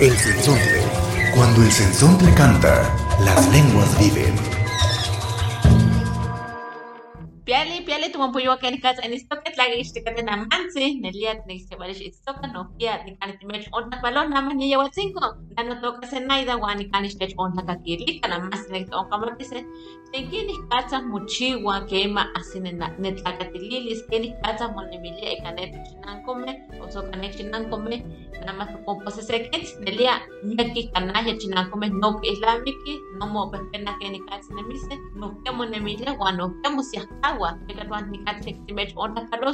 El sensontle. Cuando el sensontle canta, las lenguas viven. Piali, piali, ni casa en esto que la guiste que ten amansi, neliat ni se vale esto que no pia ni kan ti mech on balon na man yewa cinco. Dano toka se naida wa ni kan istech on ka kiri kana mas ne on kama dice. Tenki ni casa muchiwa que ema asine na netlakatililis ni casa monemilia kanet chinan come o so kanet chinan come nada más como pues nelia nyaki kanaje chinan come no que islamiki no mo pena que ni casa nemise no que monemilia wa no que musiakawa que kan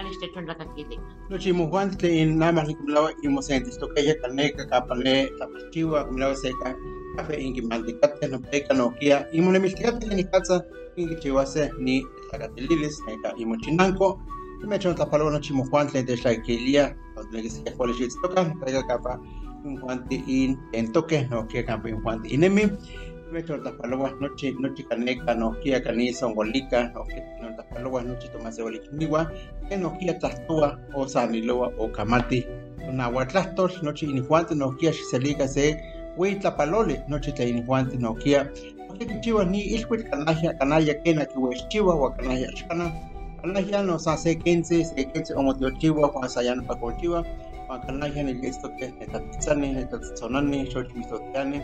kane ste ton la kakili Nochi muhuante in nama rikumlawa imosentes tokeya kaneka kapale tapachiwa kumlawa seka kafe ingi mandikate no peka no kia imone mistikate ni takatililis neka imochinanko imechon tapalo nochi muhuante de shaikilia donde se fue el toka peka kapa muhuante in entoke no kia kampa muhuante inemi tapalo nochi nochi kaneka no kia kanisa ngolika no kia no tapalo nochi tomase walikiniwa enokia tlastua o saniloa o kamati nahuatlastos nochi inihuante nokia xiselica se huitlapaloli nochi tla inihuante nokia okikichiwa ni ilhuitl kanahia kanaya kena kiuexchiwa ua kanahia axkana kanahia no sa se quince se quince omotiochiwa ua sayano pakolchiwa ua kanahia nilistoke netapitzani netatzitzonani xochmistotiani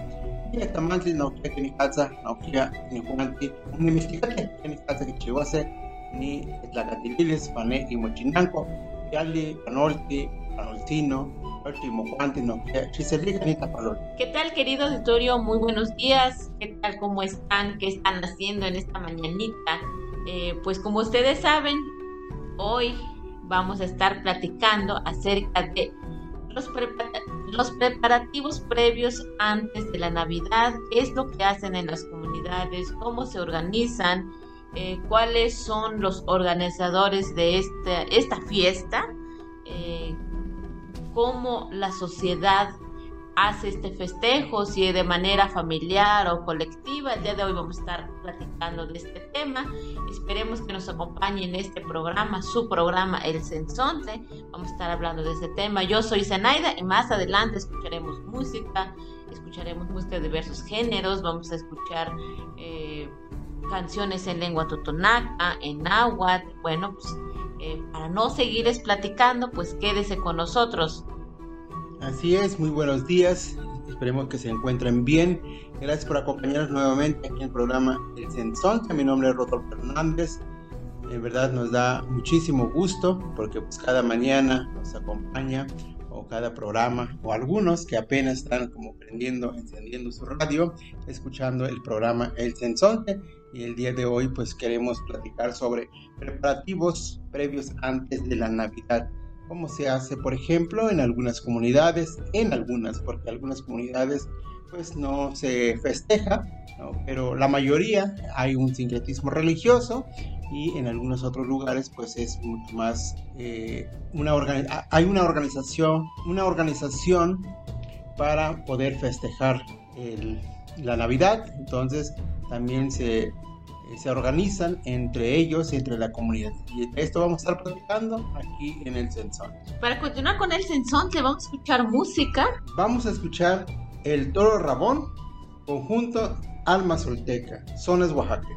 directamantli nokia kenikatza nokia inihuante onimiltikate kenikatza kichiwase ni tlacatililis pane imochinanco yali panolti panoltino ¿Qué tal, querido auditorio? Muy buenos días. ¿Qué tal? ¿Cómo están? ¿Qué están haciendo en esta mañanita? Eh, pues como ustedes saben, hoy vamos a estar platicando acerca de los, prepara- los preparativos previos antes de la Navidad, qué es lo que hacen en las comunidades, cómo se organizan, eh, cuáles son los organizadores de esta, esta fiesta, eh, cómo la sociedad hace este festejo, si de manera familiar o colectiva. El día de hoy vamos a estar platicando de este tema. Esperemos que nos acompañe en este programa, su programa El Sensonte. Vamos a estar hablando de este tema. Yo soy Zenaida y más adelante escucharemos música, escucharemos música de diversos géneros, vamos a escuchar eh, canciones en lengua totonaca, en náhuatl. Bueno, pues eh, para no seguirles platicando, pues quédese con nosotros. Así es, muy buenos días. Esperemos que se encuentren bien. Gracias por acompañarnos nuevamente aquí en el programa El Sensón. Mi nombre es Rodolfo Fernández. En verdad nos da muchísimo gusto porque pues, cada mañana nos acompaña o cada programa o algunos que apenas están como prendiendo, encendiendo su radio, escuchando el programa El Sensonte. Y el día de hoy pues queremos platicar sobre preparativos previos antes de la Navidad cómo se hace, por ejemplo, en algunas comunidades, en algunas, porque algunas comunidades pues no se festeja, ¿no? pero la mayoría hay un sincretismo religioso y en algunos otros lugares pues es mucho más eh, una organi- hay una organización, una organización para poder festejar la Navidad, entonces también se se organizan entre ellos y entre la comunidad. Y esto vamos a estar platicando aquí en el Sensón. Para continuar con el sensonte, vamos a escuchar música. Vamos a escuchar El Toro Rabón, conjunto Alma Solteca, Zonas Oaxaca.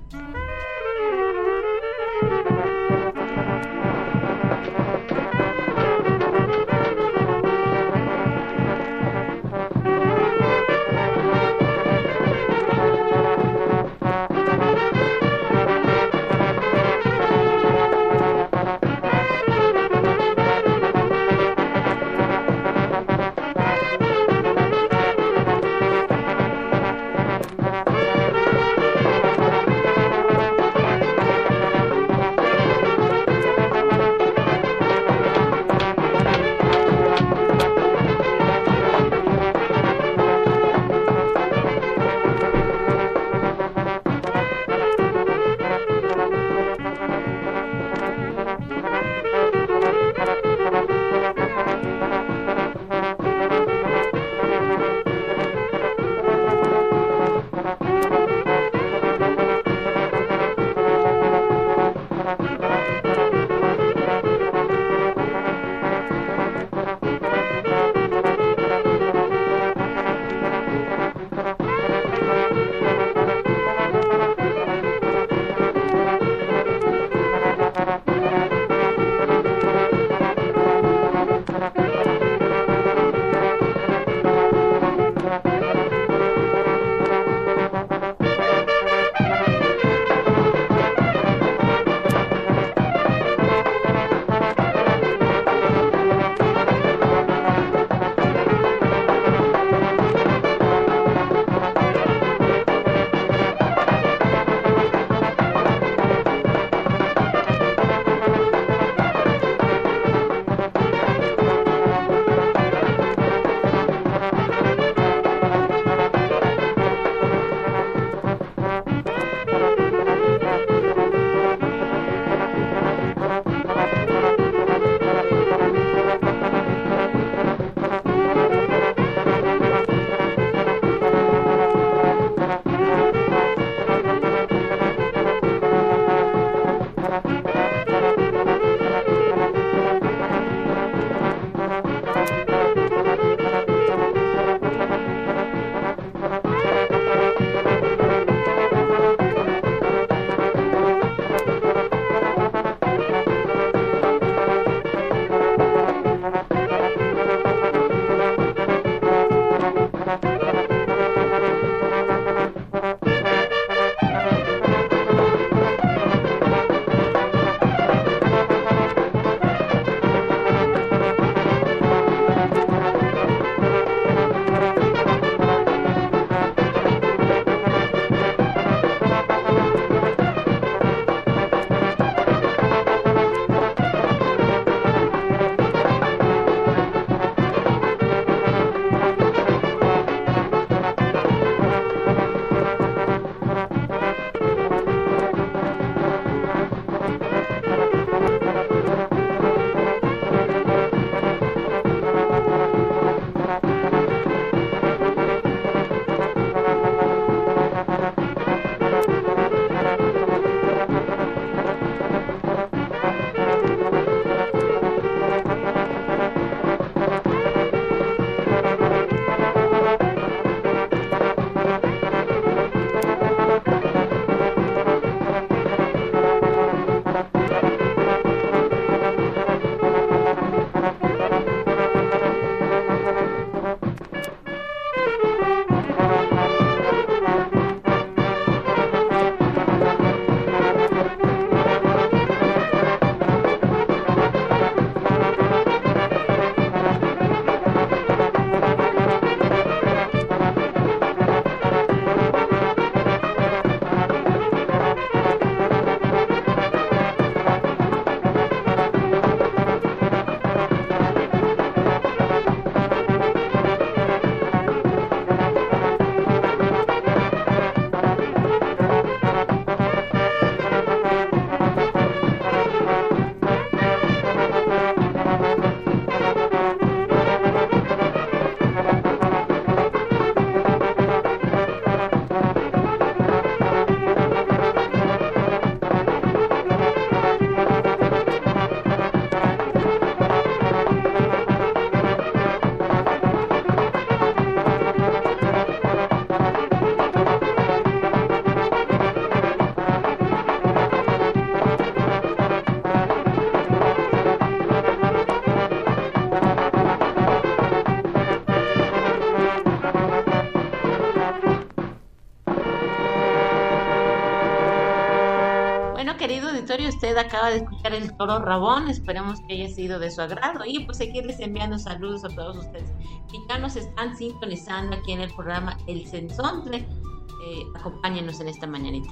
Querido auditorio, usted acaba de escuchar el toro Rabón, esperemos que haya sido de su agrado y pues seguirles enviando saludos a todos ustedes que ya nos están sintonizando aquí en el programa El Sensontle. Eh, acompáñenos en esta mañanita.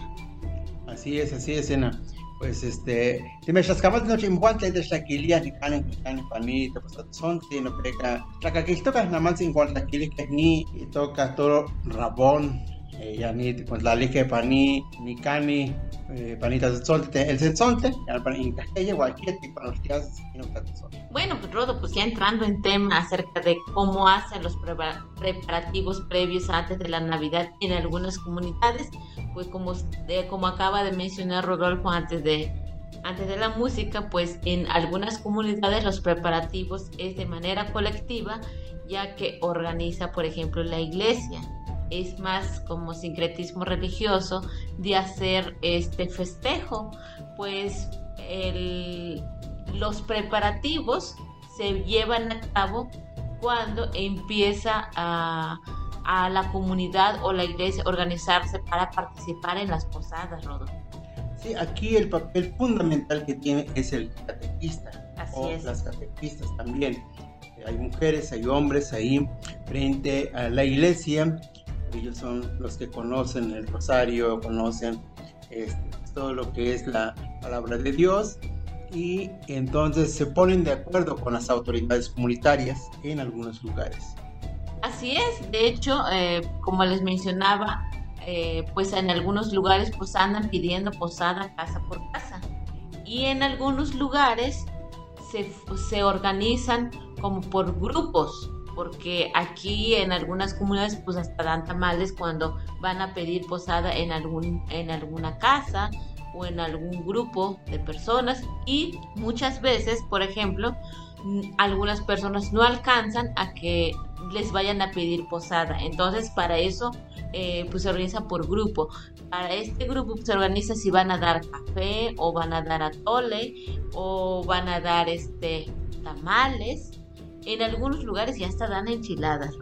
Así es, así es, Ena. Pues este, si me chascamos de noche en Juan, de Shaquilia, ni canen, ni canen, panita, pues son, si no preca. La que toca nada más en cuanto a que ni toca todo rabón, eh, ya ni pues la lige paní, ni cani, eh, panitas de sol, el sensonte, ya para en cajella, cualquier tipo de días, no Bueno, pues Rodo, pues ya entrando en tema acerca de cómo hacen los preparativos previos antes de la Navidad en algunas comunidades, pues como, como acaba de mencionar Rodolfo antes de, antes de la música, pues en algunas comunidades los preparativos es de manera colectiva, ya que organiza, por ejemplo, la iglesia. Es más como sincretismo religioso de hacer este festejo, pues los preparativos se llevan a cabo cuando empieza a a la comunidad o la iglesia organizarse para participar en las posadas, Rodo. Sí, aquí el papel fundamental que tiene es el catequista. Así o es. Las catequistas también. Hay mujeres, hay hombres ahí frente a la iglesia. Ellos son los que conocen el rosario, conocen este, todo lo que es la palabra de Dios y entonces se ponen de acuerdo con las autoridades comunitarias en algunos lugares. Así es, de hecho, eh, como les mencionaba, eh, pues en algunos lugares pues andan pidiendo posada casa por casa y en algunos lugares se, se organizan como por grupos, porque aquí en algunas comunidades pues hasta dan tamales cuando van a pedir posada en, algún, en alguna casa o en algún grupo de personas y muchas veces, por ejemplo, algunas personas no alcanzan a que les vayan a pedir posada. Entonces, para eso, eh, pues se organiza por grupo. Para este grupo se organiza si van a dar café o van a dar atole o van a dar este tamales. En algunos lugares ya hasta dan enchiladas,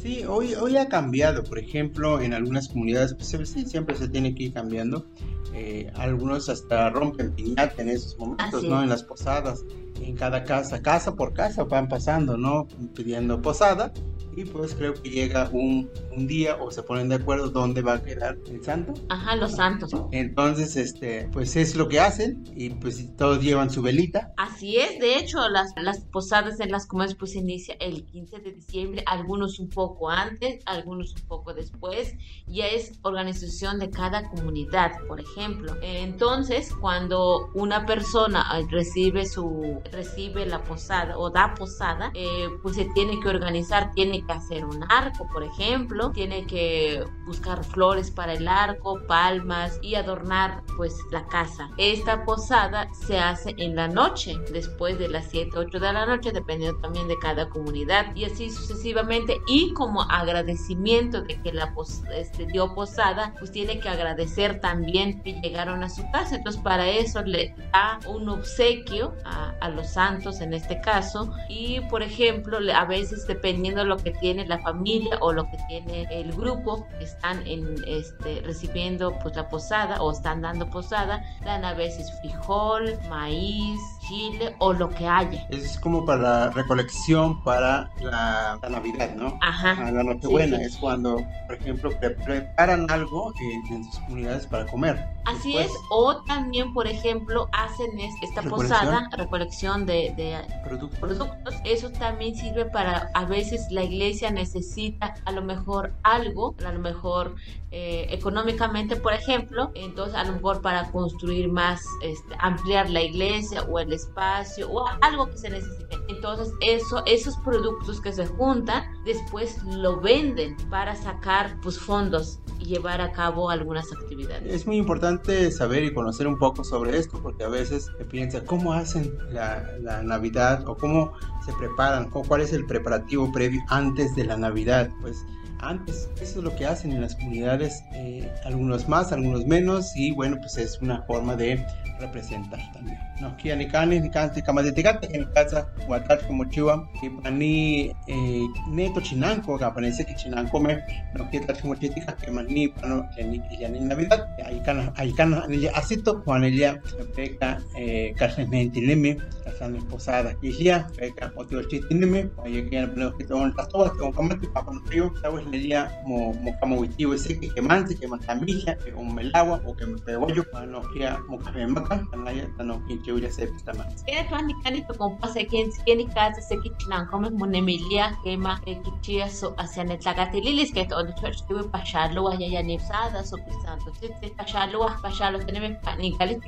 Sí, hoy, hoy ha cambiado. Por ejemplo, en algunas comunidades, pues sí, siempre se tiene que ir cambiando. Eh, algunos hasta rompen piñata en esos momentos, ¿no? En las posadas en cada casa, casa por casa van pasando, ¿no? Pidiendo posada y pues creo que llega un, un, día o se ponen de acuerdo dónde va a quedar el santo. Ajá, los santos. Entonces, este, pues es lo que hacen y pues todos llevan su velita. Así es, de hecho, las, las posadas en las comunidades pues se inicia el 15 de diciembre, algunos un poco antes, algunos un poco después, ya es organización de cada comunidad, por ejemplo. Entonces, cuando una persona eh, recibe su recibe la posada o da posada, eh, pues se tiene que organizar, tiene que hacer un arco, por ejemplo, tiene que buscar flores para el arco, palmas y adornar pues la casa. Esta posada se hace en la noche, después de las 7, 8 de la noche, dependiendo también de cada comunidad y así sucesivamente y como agradecimiento de que la este, dio posada, pues tiene que agradecer también que llegaron a su casa. Entonces para eso le da un obsequio a, a los santos en este caso y por ejemplo a veces dependiendo de lo que tiene la familia o lo que tiene el grupo que están en, este, recibiendo pues, la posada o están dando posada, dan a veces frijol, maíz, chile o lo que haya. Es como para la recolección para la, Navidad, ¿no? Ajá. la Nochebuena es cuando, por ejemplo, preparan algo en, sus comunidades para comer. Así es, o también, por ejemplo, hacen esta posada, recolección de, de productos. productos. Eso también sirve para a veces la iglesia necesita a lo mejor algo, a lo mejor eh, económicamente, por ejemplo, entonces a lo mejor para construir más, este, ampliar la iglesia o el espacio o algo que se necesite. Entonces eso, esos productos que se juntan, después lo venden para sacar pues fondos y llevar a cabo algunas actividades. Es muy importante saber y conocer un poco sobre esto porque a veces se piensa cómo hacen la, la Navidad o cómo se preparan, cuál es el preparativo previo antes de la Navidad. Pues antes. Eso es lo que hacen en las comunidades, eh, algunos más, algunos menos, y bueno, pues es una forma de representar también. No, que ni cani, ni de ticate, en casa, guatat como chiva, y pani eh, neto chinanco, que aparece que chinanco me, no que tal como chitica, que mani, pano, en ella en Navidad, ahí cana, ahí cana, en ella asito, cuando ella peca, eh, carne mentileme, casando esposada, y ella peca, otro chitineme, oye, que ya no que todo el pastor, que un camate, papá, no frío, sabes, ella, mo, mo, como huitivo ese, que que manse, que matamilla, que un melagua, o que me pegó yo, cuando quería, mo, que me maca, kanaya, tano, que yo ya sé, pues, también. Kaya tuan ni kani to kompa se ken ken ni casa se kichinan come monemilia kema e kichia so hacia netlacatililis que todo church que pachalo ya ya nipsada so pisanto tete pachalo pachalo teneme pani kali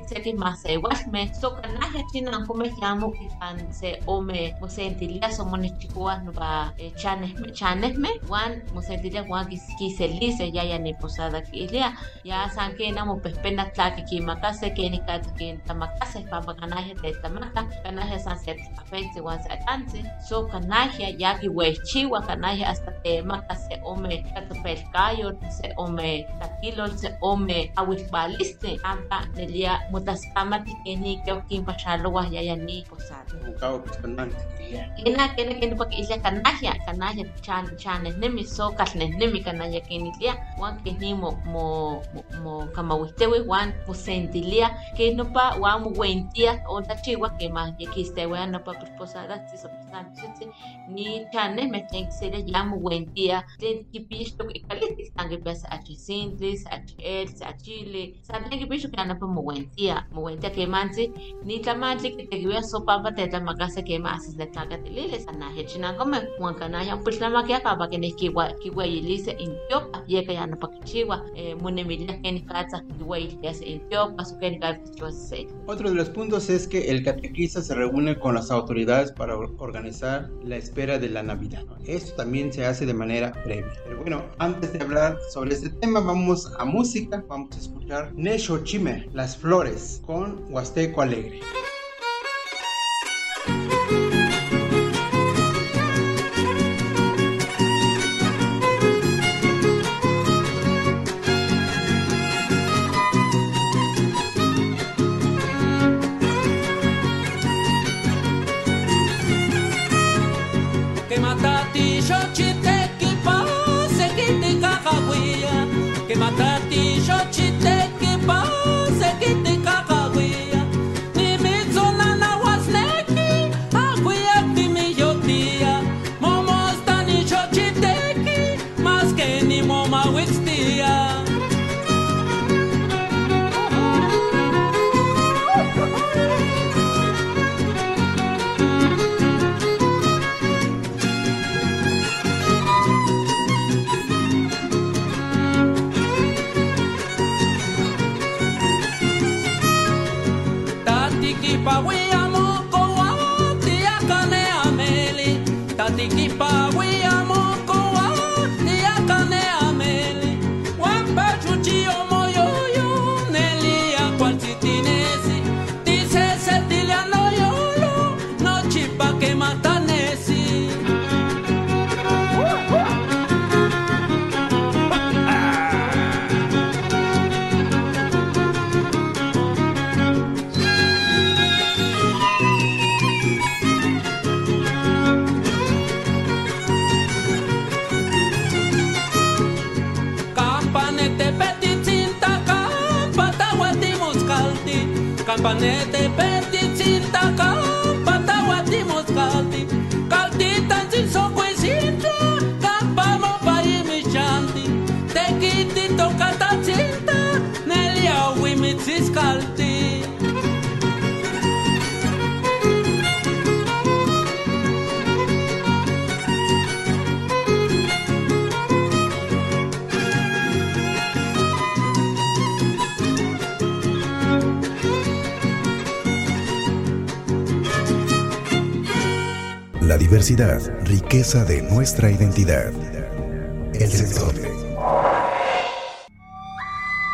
se ome mo sentilia so monichikua no ba chanes me wan mo sentilia wan ki ki se lise ya ya niposada que ilia ya san que na mo pespena tlaki ki makase que ni kata que tamakase papa kanaya te tamaka kanaya san se afeite wan se atansi so kanaya ya ki wechiwa kanaya hasta te maka se ome katapelkayo se ome takilo se ome awilbaliste ampa nelia mutaskamati keni kyo kin pachalo wa ya ya ni posada Mukao, pues, también, yeah. kena kena kena pak ilya kanaya kanaya chan chan nemi so kal nemi kanaya keni lia wan ke ni mo mo mo- mo kama witewe wan mo sentilia ke no pa wan mo wentia o ta chiwa ke ma ye kiste wan no pa posada si so san si ni chan me ten se le ya mo wentia ten ki pisto ke kaliti sangue pesa a simples a el a chile san ten ki pisto ke ana pa mo wentia mo wentia ke manzi ni tlamantli que te guía sopa pa te tlamakase que más es eh su se Otro de los puntos es que el catequista se reúne con las autoridades para or- organizar la espera de la Navidad. Esto también se hace de manera previa. Pero bueno, antes de hablar sobre este tema, vamos a música. Vamos a escuchar Nesho Chime, Las Flores, con Huasteco Alegre. panete, perdicita, calma. Diversidad, riqueza de nuestra identidad. El sensontle.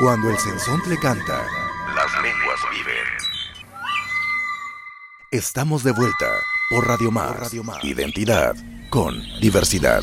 Cuando el sensontle canta, las lenguas viven. Estamos de vuelta por Radio Más. Identidad con diversidad.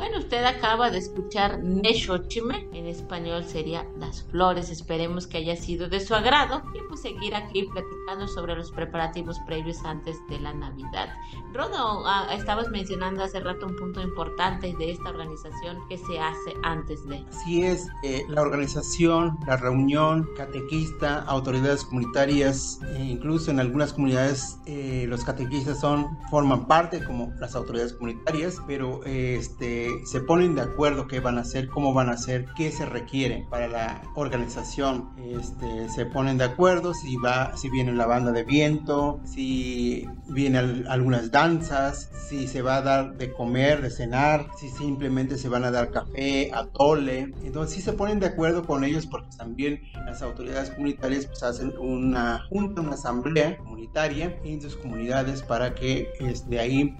Bueno, usted acaba de escuchar Neshochime, en español sería Las Flores. Esperemos que haya sido de su agrado y pues seguir aquí platicando sobre los preparativos previos antes de la Navidad. Rodo, ah, estabas mencionando hace rato un punto importante de esta organización que se hace antes de. Así es, eh, la organización, la reunión, catequista, autoridades comunitarias, e incluso en algunas comunidades eh, los catequistas son, forman parte como las autoridades comunitarias, pero eh, este, se ponen de acuerdo qué van a hacer, cómo van a hacer, qué se requiere para la organización. Este, se ponen de acuerdo si va, si viene la banda de viento, si vienen algunas danzas, si se va a dar de comer, de cenar, si simplemente se van a dar café, atole. Entonces sí se ponen de acuerdo con ellos porque también las autoridades comunitarias pues, hacen una junta, una asamblea comunitaria en sus comunidades para que de este, ahí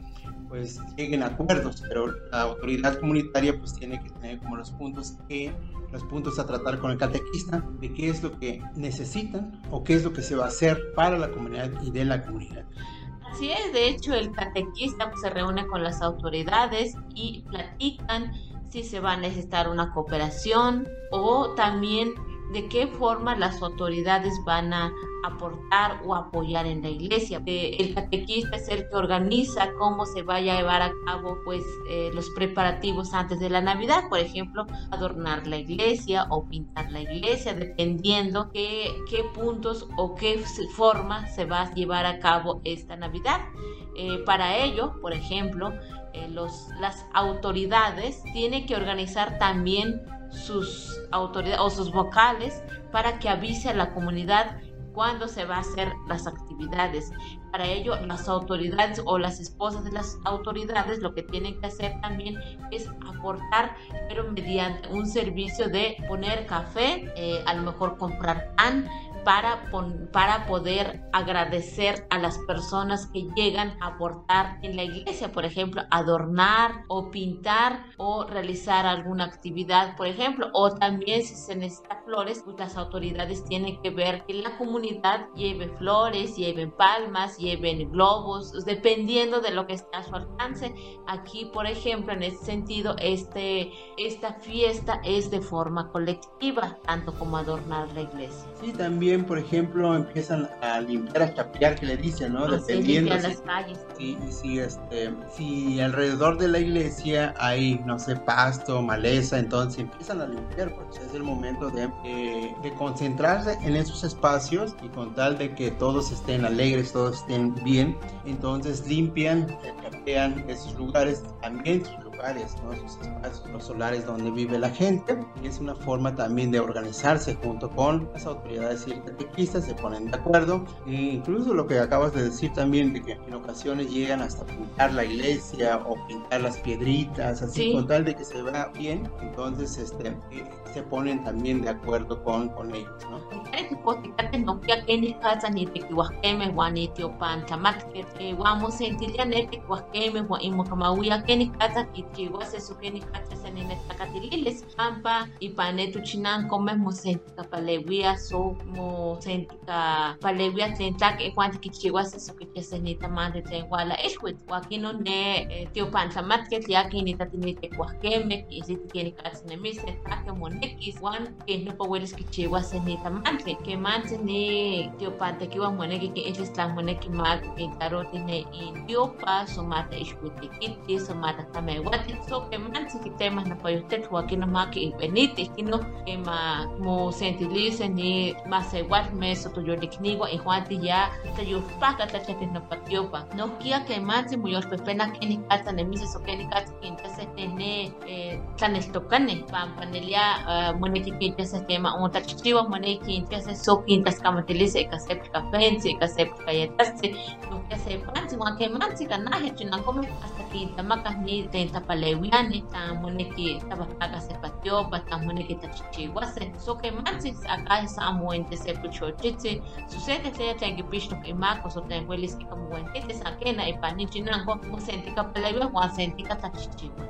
pues lleguen acuerdos, pero la autoridad comunitaria pues tiene que tener como los puntos que los puntos a tratar con el catequista de qué es lo que necesitan o qué es lo que se va a hacer para la comunidad y de la comunidad. Así es, de hecho el catequista pues, se reúne con las autoridades y platican si se va a necesitar una cooperación o también de qué forma las autoridades van a aportar o apoyar en la iglesia. Eh, el catequista es el que organiza cómo se vaya a llevar a cabo pues eh, los preparativos antes de la Navidad, por ejemplo, adornar la iglesia o pintar la iglesia, dependiendo qué, puntos o qué forma se va a llevar a cabo esta Navidad. Eh, para ello, por ejemplo, los, las autoridades tienen que organizar también sus autoridades o sus vocales para que avise a la comunidad cuándo se va a hacer las actividades. Para ello, las autoridades o las esposas de las autoridades lo que tienen que hacer también es aportar, pero mediante un servicio de poner café, eh, a lo mejor comprar pan, para, para poder agradecer a las personas que llegan a aportar en la iglesia, por ejemplo, adornar o pintar o realizar alguna actividad, por ejemplo, o también si se necesita flores, pues las autoridades tienen que ver que la comunidad lleve flores, lleven palmas, lleven globos, dependiendo de lo que está a su alcance. Aquí, por ejemplo, en este sentido, este, esta fiesta es de forma colectiva, tanto como adornar la iglesia. Sí, también por ejemplo, empiezan a limpiar, a chapear, que le dicen, ¿no? Ah, Dependiendo. Si, las calles. Sí, si, este, si alrededor de la iglesia hay, no sé, pasto, maleza, entonces empiezan a limpiar, porque es el momento de, eh, de concentrarse en esos espacios y con tal de que todos estén alegres, todos estén bien, entonces limpian, chapean esos lugares, también sus lugares, ¿no? Sus espacios, los solares donde vive la gente, y es una forma también de organizarse junto con las autoridades catequistas se ponen de acuerdo. E incluso lo que acabas de decir también, de que en ocasiones llegan hasta pintar la iglesia o pintar las piedritas, así con tal de que se vea bien, entonces este, eh, se ponen también de acuerdo con, con ellos, ¿no? Vamos sentiría nete kuahkeme wa imokamawia keni kata kichiwa se su keni kata se ni netakatililes pampa y panetu chinan come mo senti kapalewia so mo senti ka palewia tlen tlak e juan kichiwa se su kichi se ni tamante tlen wala ixwit wakino ne tio pantlamatke tliaki ni tatinite kuahkeme isi keni kata nemise take monekis wan ke no pawelis kichiwa se ni tamante que manche ni tio pantekiwa moneki es tlan moneki mak que taroti ne in tio pa mata ixkutikiti so que manche que temas na payutet huakino maki beniti kino que ma mo sentilice ni masewat me so to yonikniwa e juanti ya te yufpaka ta chate no patiopa. No kia que manche mo yor pepena que ni kata ne mise so que ni kata que entonces tene tlaneltokane pampanelia moneki que entonces tema un tachichiwa moneki que entonces so que entonces kamatilice que se cafense que se kayetase no que se pansi wa que manche kanaje chinangome hasta que tamakas ni tenta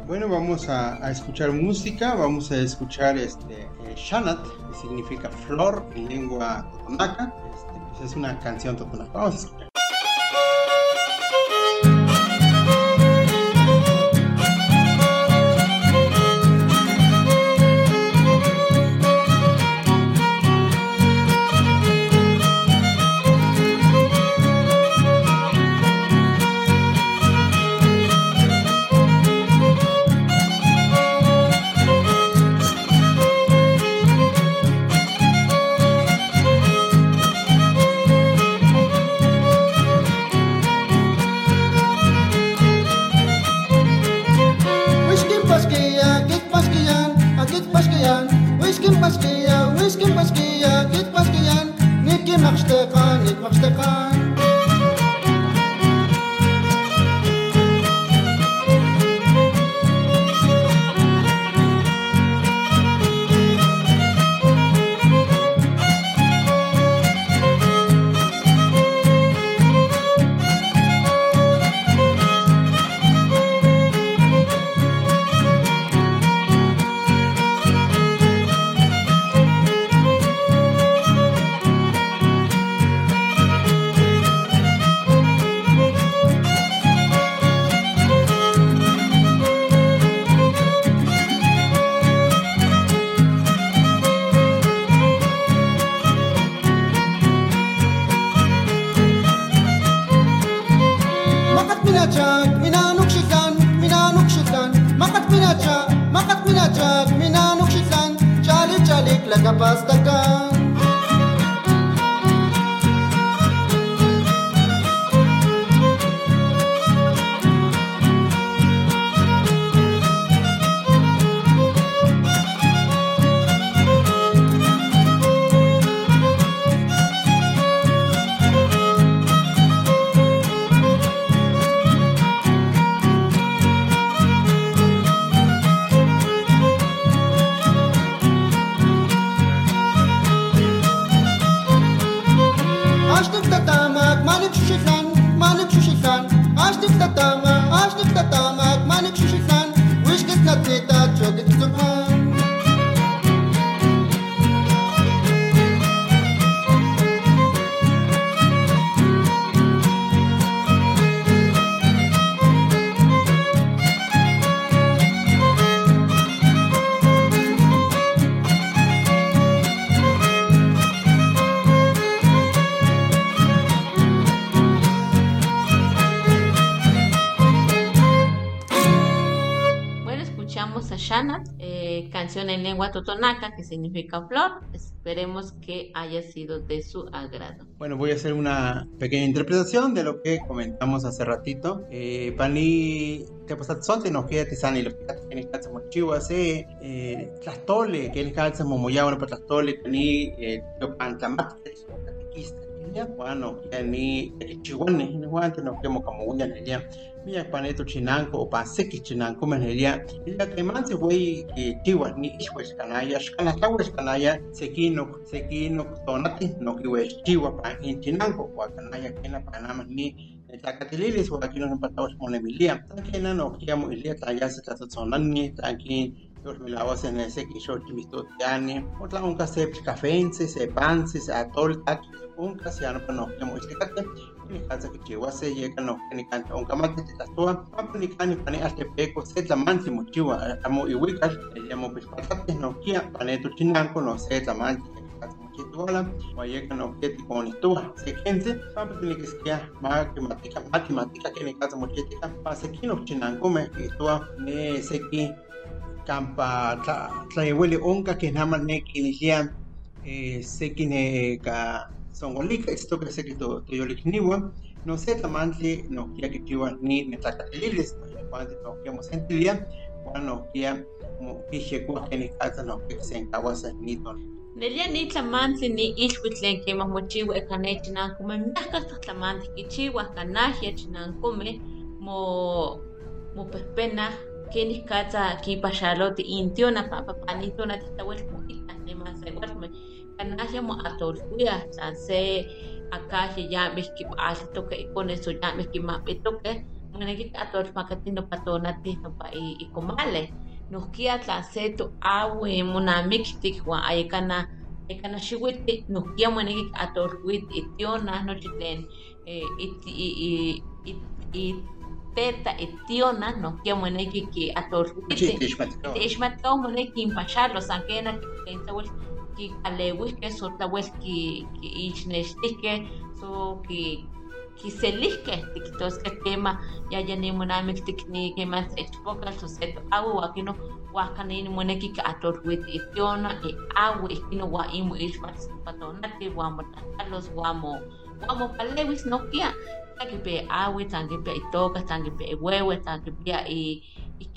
Bueno, vamos a, escuchar música, vamos a escuchar este eh, Shanat, que significa flor en lengua totonaca. Este, pues es una canción. Vamos a escuchar. whiskey whiskey whiskey whiskey whiskey whiskey whiskey whiskey whiskey whiskey whiskey whiskey lengua totonaca que significa flor. Esperemos que haya sido de su agrado. Bueno, voy a hacer una pequeña interpretación de lo que comentamos hace ratito. Eh, pani teposatzonte no queda tisani lo que tiene calza mochiwa se eh, tlastole que el calza momoya bueno para tlastole pani eh, yo pantamate catequista ya bueno ya ni chihuane ni guante no quemo como ya mira paneto chinanco o paseki chinanco menería ya que man se que chihuas ni ishwes canaya shkana tawes canaya sekino sekino tonati no que güey chihuas pa in chinanco o canaya que na panama ni Tlacatililis, o aquí nos empatamos con Emilia. Tanquena no quiamo Ilia, talla se trata sonani, tanqui, los milagros en ese tiane, otra un café cafense, se panse, se atol, taqui, un casiano, pero no quiamo este cate, ni casa que chihuahua se llega, no, que ni canta, un camate de tatua, papo ni cani, pane, hasta peco, se tlamansi, muchiwa, amo y wicas, le llamo pues patate, no quia, paneto chinanco, no se tlamansi, chituala, wayeka no keti con itua, se gente, papa tiene que esquiar, matemática, matemática, que ni casa mochetica, pase kino chinanco, me itua, ne seki, campa, tlaewele onca, que nada más ne que inicia, eh, seki ne ka songolika, esto que se que to yolikniwa, no sé tamante, no kia que chiwa ni ne tlacatililes, cuando no queremos sentiría, bueno, kia, como dije, que ni casa no que se encabasa ni ton. Nelia ni tlamantli ni ilhuitlen que mochiwa ekane chinankume miahka tlamantli kichiwa kanahia chinankume mo mo pepena keni katsa ki paxaloti intiona papa panitona titawel muita ne masewalme kanahia mo atolkuya tlan se akaje ya mihki altoke ikone so ya mihki mapitoke moneki atolmakatino patonati no pa ikomale. Nohkia tlan se toaui monamiktik uan ayekana ayekana xiuitl nohkia moneki atolkuit itiona nochi tlen eh, iti- i- i- i- iteta itiona nohkia moneki ki atolkuiti ixmatkaw moneki kinpaxalo san kena kintlawel kikaleuihkeh so tlawel ki kiixnextihkeh so ki kiselihkeh tikihtoskeh kema yaya nimonamiktik ni kema sechpokal so se toaui ua kino huahkanini moneki ka atolkuiti itiona iaui ihkino ua imo ixpatonati ua motlahtlalos ua mo ua mopalewis nohkia tlan kipia aui tlan kipia itoka tlan kipia iueue tlan kipia i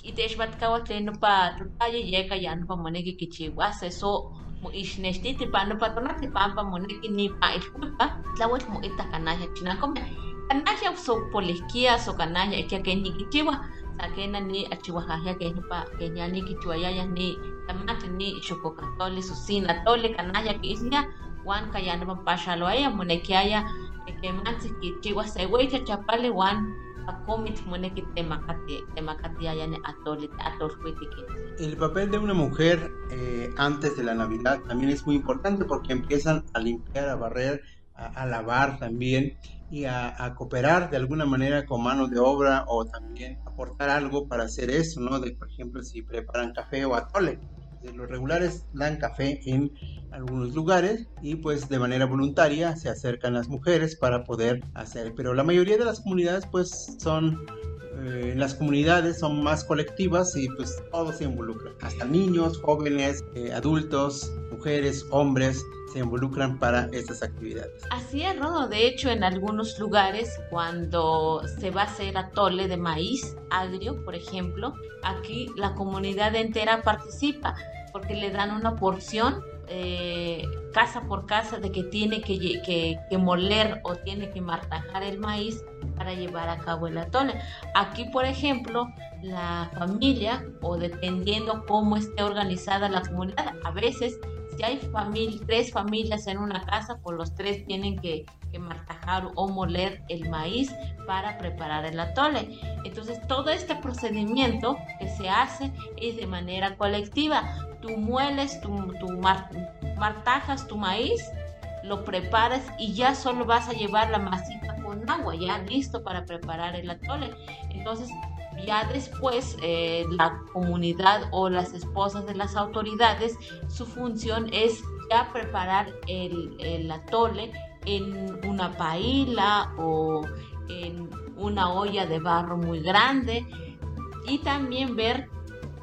iteixmatkaua tlen nopa totayeyeka ya nopa moneki kichiuase so moixnextiti pa nopa tonati pampa moneki nipa ilkuipa tlauel moita kanahia chinankomeh kanahia so polihkia so kanahia ikia ken nikichiua sa kena ni achiuajahia keh nopa keh ya nikichiuayayah ni tamantli ni xokokatoli so sinatoli kanahia kiisnia. Uan ka ya nopa paxaloaya monekiaya kemantzi kichiua se ueyi chachapali uan El papel de una mujer eh, antes de la Navidad también es muy importante porque empiezan a limpiar, a barrer, a, a lavar también y a, a cooperar de alguna manera con mano de obra o también aportar algo para hacer eso, ¿no? De, por ejemplo, si preparan café o atole. Los regulares dan café en algunos lugares y pues de manera voluntaria se acercan las mujeres para poder hacer, pero la mayoría de las comunidades pues son eh, las comunidades son más colectivas y pues todos se involucran, hasta niños, jóvenes, eh, adultos, mujeres, hombres se involucran para estas actividades. Así es, Rodo. De hecho, en algunos lugares, cuando se va a hacer atole de maíz agrio, por ejemplo, aquí la comunidad entera participa porque le dan una porción eh, casa por casa de que tiene que, moler o tiene que martajar el maíz para llevar a cabo el atole. Aquí, por ejemplo, la familia o dependiendo cómo esté organizada la comunidad, a veces si hay tres familias en una casa, pues los tres tienen que, martajar o moler el maíz para preparar el atole. Entonces todo este procedimiento que se hace es de manera colectiva. Tú mueles, tú, tú martajas tu maíz, lo preparas y ya solo vas a llevar la masita con agua, ya listo para preparar el atole. Entonces ya después eh, la comunidad o las esposas de las autoridades, su función es ya preparar el, el atole en una paila o en una olla de barro muy grande y también ver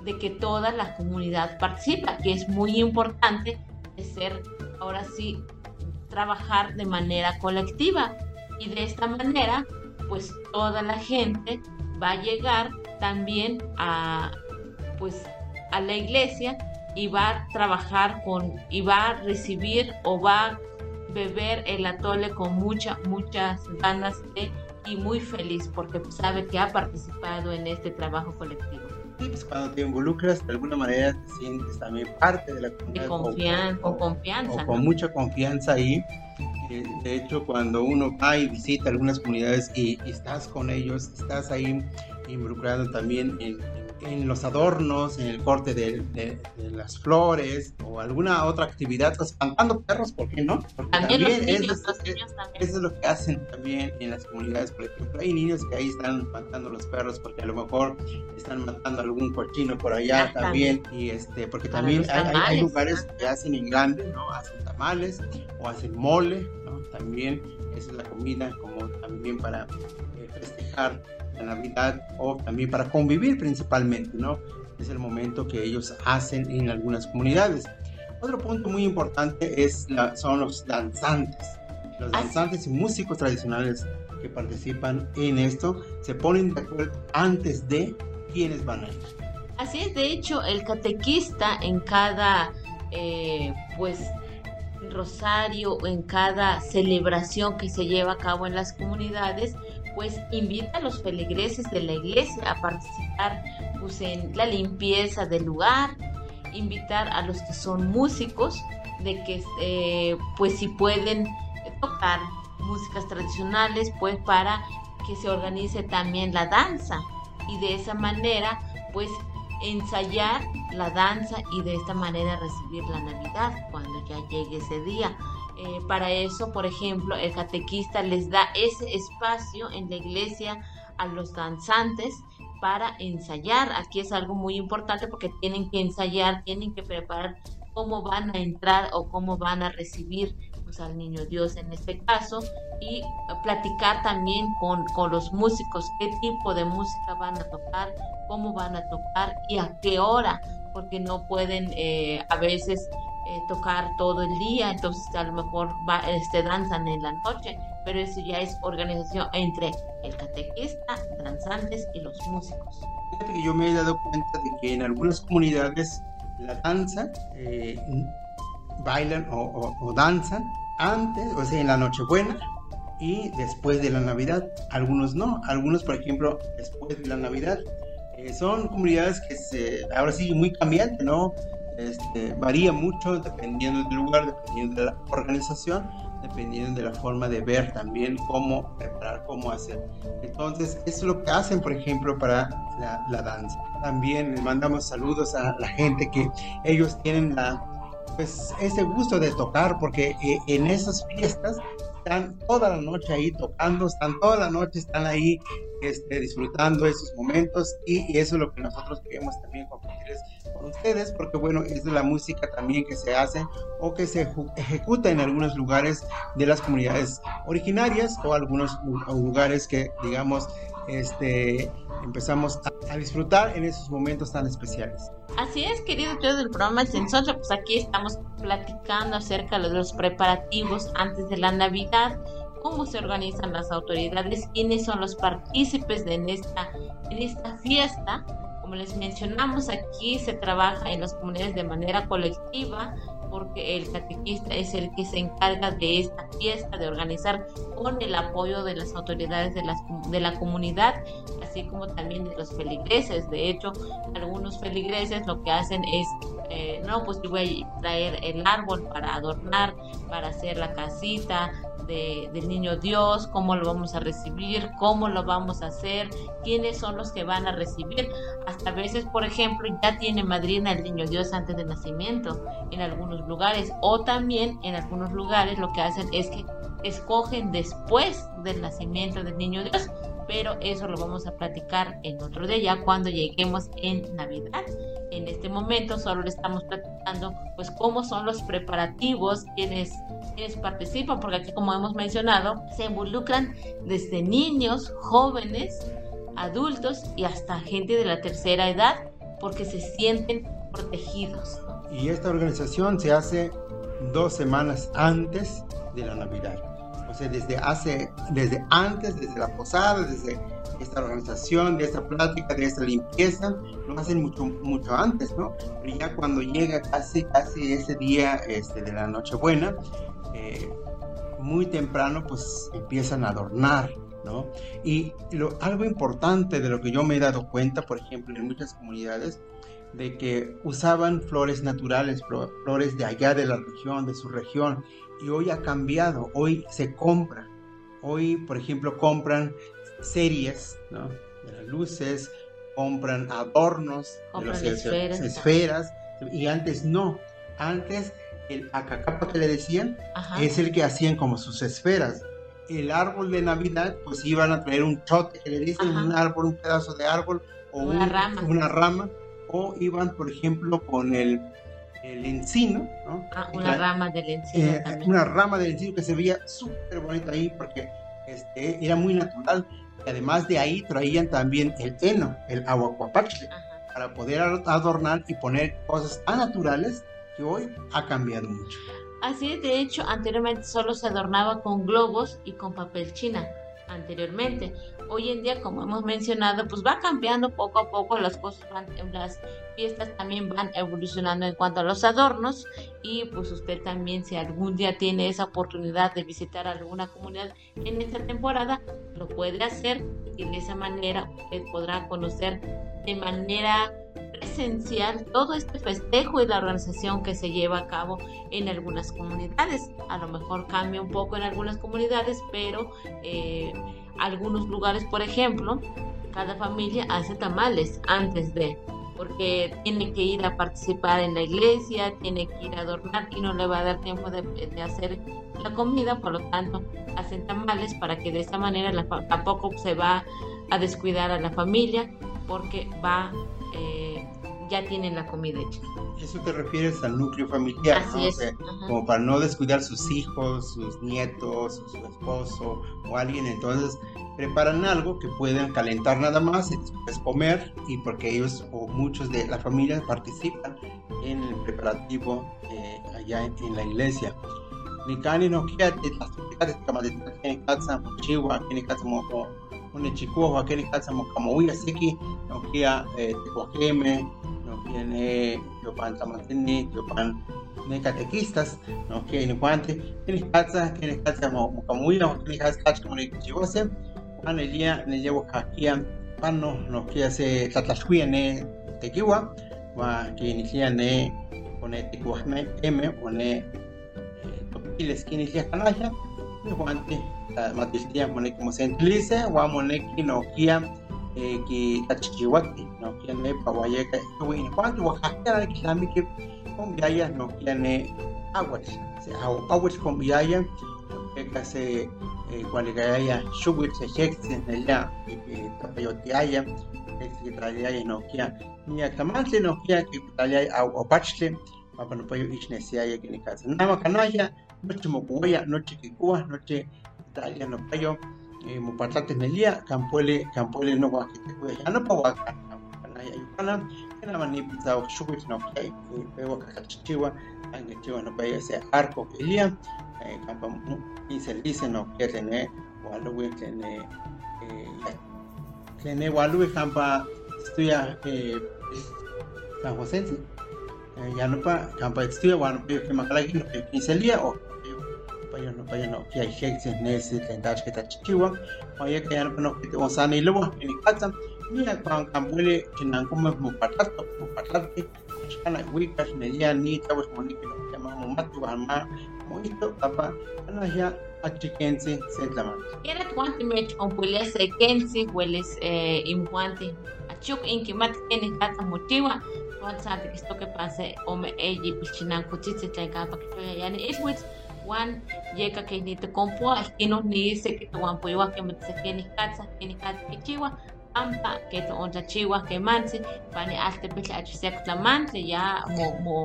de que toda la comunidad participa, que es muy importante ser ahora sí trabajar de manera colectiva y de esta manera pues toda la gente va a llegar también a pues a la iglesia y va a trabajar con y va a recibir o va a beber el atole con muchas muchas ganas de y muy feliz porque sabe que ha participado en este trabajo colectivo. Pues cuando te involucras de alguna manera te sientes también parte de la comunidad. De confianza, o, confianza. O con mucha confianza ahí de hecho, cuando uno va y visita algunas comunidades y, estás con ellos, estás ahí involucrado también en, en los adornos, en el corte de, de, las flores o alguna otra actividad, pues, espantando perros, ¿por qué no? Porque también, también niños, eso, niños también. eso es lo que hacen también en las comunidades, por ejemplo, hay niños que ahí están espantando los perros porque a lo mejor están matando algún cochino por allá ah, también, y este, porque Para también hay, tamales, hay, lugares ¿no? que hacen en grande, ¿no? Hacen tamales o hacen mole, también esa es la comida como también para eh, festejar la Navidad o también para convivir principalmente, ¿no? Es el momento que ellos hacen en algunas comunidades. Otro punto muy importante es la, son los danzantes. Los danzantes y músicos tradicionales que participan en esto se ponen de acuerdo antes de quiénes van a ir. Así es, de hecho, el catequista en cada eh, pues rosario en cada celebración que se lleva a cabo en las comunidades, pues invita a los feligreses de la iglesia a participar pues, en la limpieza del lugar, invitar a los que son músicos de que eh, pues si pueden tocar músicas tradicionales pues para que se organice también la danza y de esa manera pues ensayar la danza y de esta manera recibir la Navidad cuando ya llegue ese día. Eh, para eso, por ejemplo, el catequista les da ese espacio en la iglesia a los danzantes para ensayar. Aquí es algo muy importante porque tienen que ensayar, tienen que preparar cómo van a entrar o cómo van a recibir pues, al niño Dios en este caso y platicar también con, con los músicos qué tipo de música van a tocar, cómo van a tocar y a qué hora, porque no pueden eh, a veces eh, tocar todo el día, entonces a lo mejor va, este, danzan en la noche, pero eso ya es organización entre el catequista, danzantes y los músicos. Yo me he dado cuenta de que en algunas comunidades la danza eh, bailan o, danzan antes, o sea, en la Nochebuena y después de la Navidad. Algunos no, algunos, por ejemplo, después de la Navidad. Eh, son comunidades que se, ahora sí, muy cambiante, ¿no? Este, varía mucho dependiendo del lugar, dependiendo de la organización, dependiendo de la forma de ver también cómo preparar, cómo hacer. Entonces, eso es lo que hacen, por ejemplo, para la, danza. También les mandamos saludos a la gente que ellos tienen pues, ese gusto de tocar, porque eh, en esas fiestas están toda la noche ahí tocando, están toda la noche, están ahí este, disfrutando esos momentos y, eso es lo que nosotros queremos también compartirles con ustedes, porque bueno, es de la música también que se hace o que se ejecuta en algunos lugares de las comunidades originarias o algunos lugares que digamos este empezamos a, a disfrutar en esos momentos tan especiales. Así es, querido yo del programa El Sensoncho, pues aquí estamos platicando acerca de los preparativos antes de la Navidad, cómo se organizan las autoridades, quiénes son los partícipes de en esta, en esta fiesta. Como les mencionamos, aquí se trabaja en las comunidades de manera colectiva, porque el catequista es el que se encarga de esta fiesta, de organizar con el apoyo de las autoridades de, las, de la comunidad, así como también de los feligreses. De hecho, algunos feligreses lo que hacen es, eh, no, pues yo voy a traer el árbol para adornar, para hacer la casita, del niño Dios, cómo lo vamos a recibir, cómo lo vamos a hacer, quiénes son los que van a recibir. Hasta veces, por ejemplo, ya tiene madrina el niño Dios antes del nacimiento en algunos lugares o también en algunos lugares lo que hacen es que escogen después del nacimiento del niño Dios pero eso lo vamos a platicar en otro día ya cuando lleguemos en Navidad. En este momento solo le estamos platicando pues cómo son los preparativos, quienes, quienes participan, porque aquí como hemos mencionado, se involucran desde niños, jóvenes, adultos y hasta gente de la tercera edad, porque se sienten protegidos. Y esta organización se hace dos semanas antes de la Navidad desde hace, desde antes, desde la posada, desde esta organización, de esta plática, de esta limpieza, lo hacen mucho, mucho antes, ¿no? Pero ya cuando llega casi, casi ese día este, de la Nochebuena, eh, muy temprano, pues empiezan a adornar, ¿no? Y lo, algo importante de lo que yo me he dado cuenta, por ejemplo, en muchas comunidades, de que usaban flores naturales, flores de allá de la región, de su región, y hoy ha cambiado, hoy se compra. Hoy, por ejemplo, compran series, ¿no? De las luces, compran adornos de las esferas. esferas, y antes no. Antes el acacapa que le decían Ajá. es el que hacían como sus esferas. El árbol de Navidad, pues iban a traer un chote que le dicen, Ajá. un árbol, un pedazo de árbol o Una un- rama. una rama, o iban, por ejemplo, con el, el encino, ¿no? Ah, una rama del encino eh, también. una rama de encino que se veía súper bonita ahí porque este, era muy natural. Y además de ahí traían también el heno, el aguacuapache, para poder ad- adornar y poner cosas tan naturales que hoy ha cambiado mucho. Así es, de hecho, anteriormente solo se adornaba con globos y con papel china. Anteriormente, hoy en día, como hemos mencionado, pues va cambiando poco a poco, las cosas fiestas también van evolucionando en cuanto a los adornos y pues usted también si algún día tiene esa oportunidad de visitar alguna comunidad en esta temporada, lo puede hacer y de esa manera usted podrá conocer de manera presencial todo este festejo y la organización que se lleva a cabo en algunas comunidades. A lo mejor cambia un poco en algunas comunidades, pero eh, algunos lugares, por ejemplo, cada familia hace tamales antes de, porque tiene que ir a participar en la iglesia, tiene que ir a adornar y no le va a dar tiempo de, hacer la comida, por lo tanto hacen tamales para que de esa manera la tampoco se va a descuidar a la familia porque va eh, ya tienen la comida hecha. Eso te refieres al núcleo familiar, Así ¿no? O es. sea, Ajá. como para no descuidar sus hijos, sus nietos, su esposo o alguien, entonces preparan algo que pueden calentar nada más y después comer y porque ellos o muchos de la familia participan en el preparativo eh, allá en, en la iglesia. Nikani no kiati las tupicates kama de kini katsa mochiwa kini katsa mo mo une chikuwa kini katsa mo kama uya siki no kia eh, tehuajeme no kia ne yopan tamatini yopan catequistas no kia ni guante kini katsa kini katsa mo mo kama uya kini katsa katsa como ne chihuase Juan Elia ne llevo kakia pano no kia se tlatlashkuya ne tequiwa wa kini kia ne one tehuajeme eme one topiles kini lia kanaya ni guante matiltia mone como se utiliza wa mone ki no kia eh, ki tachichiwati no kia ne pawayeka ko ni guante wa hakera ki lami ki con no kia ne aguas se aguas con que cuando hexen ella tapayotiaya que traía no ni atamante no kia que traía au opachle papano payo ishnesia que ni casa nama kanaya noche mokuya noche no payo mupatlate nelia campuele campuele no wa pues pa yukana kana mani arco elia se dice no tiene walu tiene tiene walu campa estudia San José ya no pa campa estudia walu que makalagi no que 15 día o payano payano kia hekse nesi tendach kita chichiwa oye kaya no no kiti osani luwa ini kata mia kwa kambule kinanguma mupatato mupatate kana wika nelia ni tawes moniki no kama mumatu alma ana ya achikensi sentlaman Era tuanti mech ompule se kensi hueles eh, impuanti achuk inkimat keni kata motiwa tuanti santi kisto que pase ome eji pichinan kutsitsi tlenka pa kitoya yani iswits wan yeka que ni te compua kino ni se que tu ampuiwa que me se que ni katsa que ni katsa que chiwa ampa que tu onta chiwa que mansi pani alte pila achisek tlamantle ya mo mo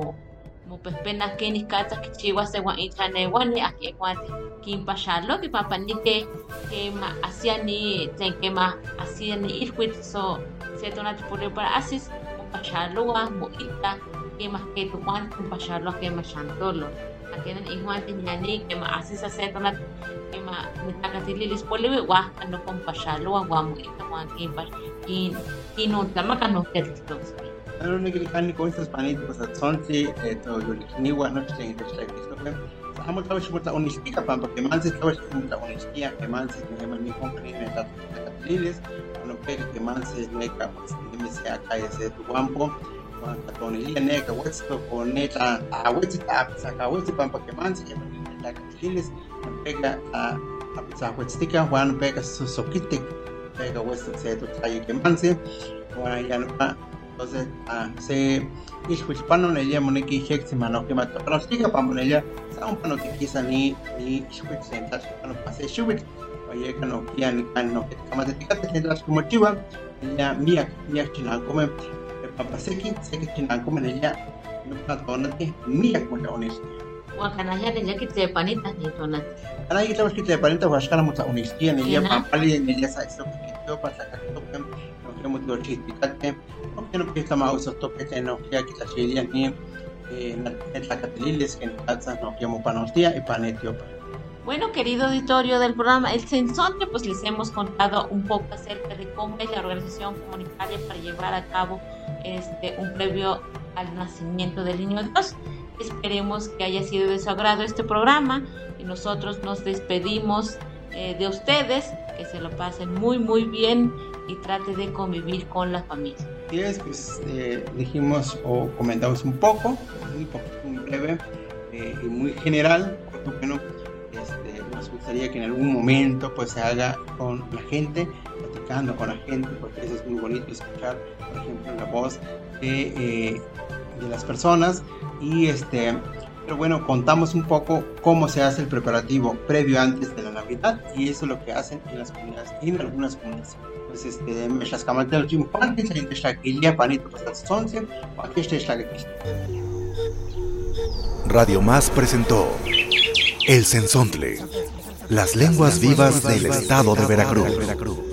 mo pespena que ni katsa que chiwa se wan intrane wani aquí kwati kimpa shalo que papa ni que que ma hacia ni ten que ma hacia ni irquit so se tona tipule para asis mo pashalo mo ita que ma que tu wan pashalo que ma shantolo akenan igual tinyani que ma asisa se tona que ma mitakatililis poliwi wa ano kong pasyalo wa wa mo ito wa kimpa kin kinon tama kano ketlos ano ne kili kani ko estas panito sa tsonti to yo ni wa no tsen te tsen kisto pe amo muta onistika pampa que manse tawo shi muta onistia que manse ne ma ni company ne ta lilis no pe que manse ne ka ni me se acá ese tu guampo katonilia neka wetsto koneta a wetsi ta saka wetsi pampa que manse que ma ta lilis pega a a wetstika juan pega sokitik pega wetsto se tu tayo que manse wa ya no entonces se ishwichpano nelia moneki hek semana que mato pero siga pa monelia sa que quizá ni ni ishwich sentas pano pase shubit oye que no kian kan no que kama te tikate sentas como chiva ya mia mia china come papa seki seki china come nelia no pa tonate mia como honest wa kana ya ne yaki te panita ni tona ana washkana muta sa esto que yo pasa que toque no no no uso toque no que aquí la chilia ni eh la que no que mo panostia y panetio Bueno, querido auditorio del programa El Sensonte, pues les hemos contado un poco acerca de cómo es la organización comunitaria para llevar a cabo este, un previo al nacimiento del niño Dios. Esperemos que haya sido de su agrado este programa y nosotros nos despedimos eh, de ustedes, que se lo pasen muy muy bien y trate de convivir con la familia. Es, pues eh, dijimos o comentamos un poco, muy poquito, muy breve eh, y muy general, porque bueno, este, nos gustaría que en algún momento pues se haga con la gente, platicando con la gente, porque eso es muy bonito escuchar, por ejemplo, la voz de, eh, de las personas y este pero bueno, contamos un poco cómo se hace el preparativo previo antes de la Navidad y eso es lo que hacen en las comunidades, en algunas comunidades. Pues este, me las camatel el chimpante, se gente está aquí ya panito pues las 11, o aquí está aquí. Radio Más presentó El Sensontle, las lenguas vivas del estado de Veracruz.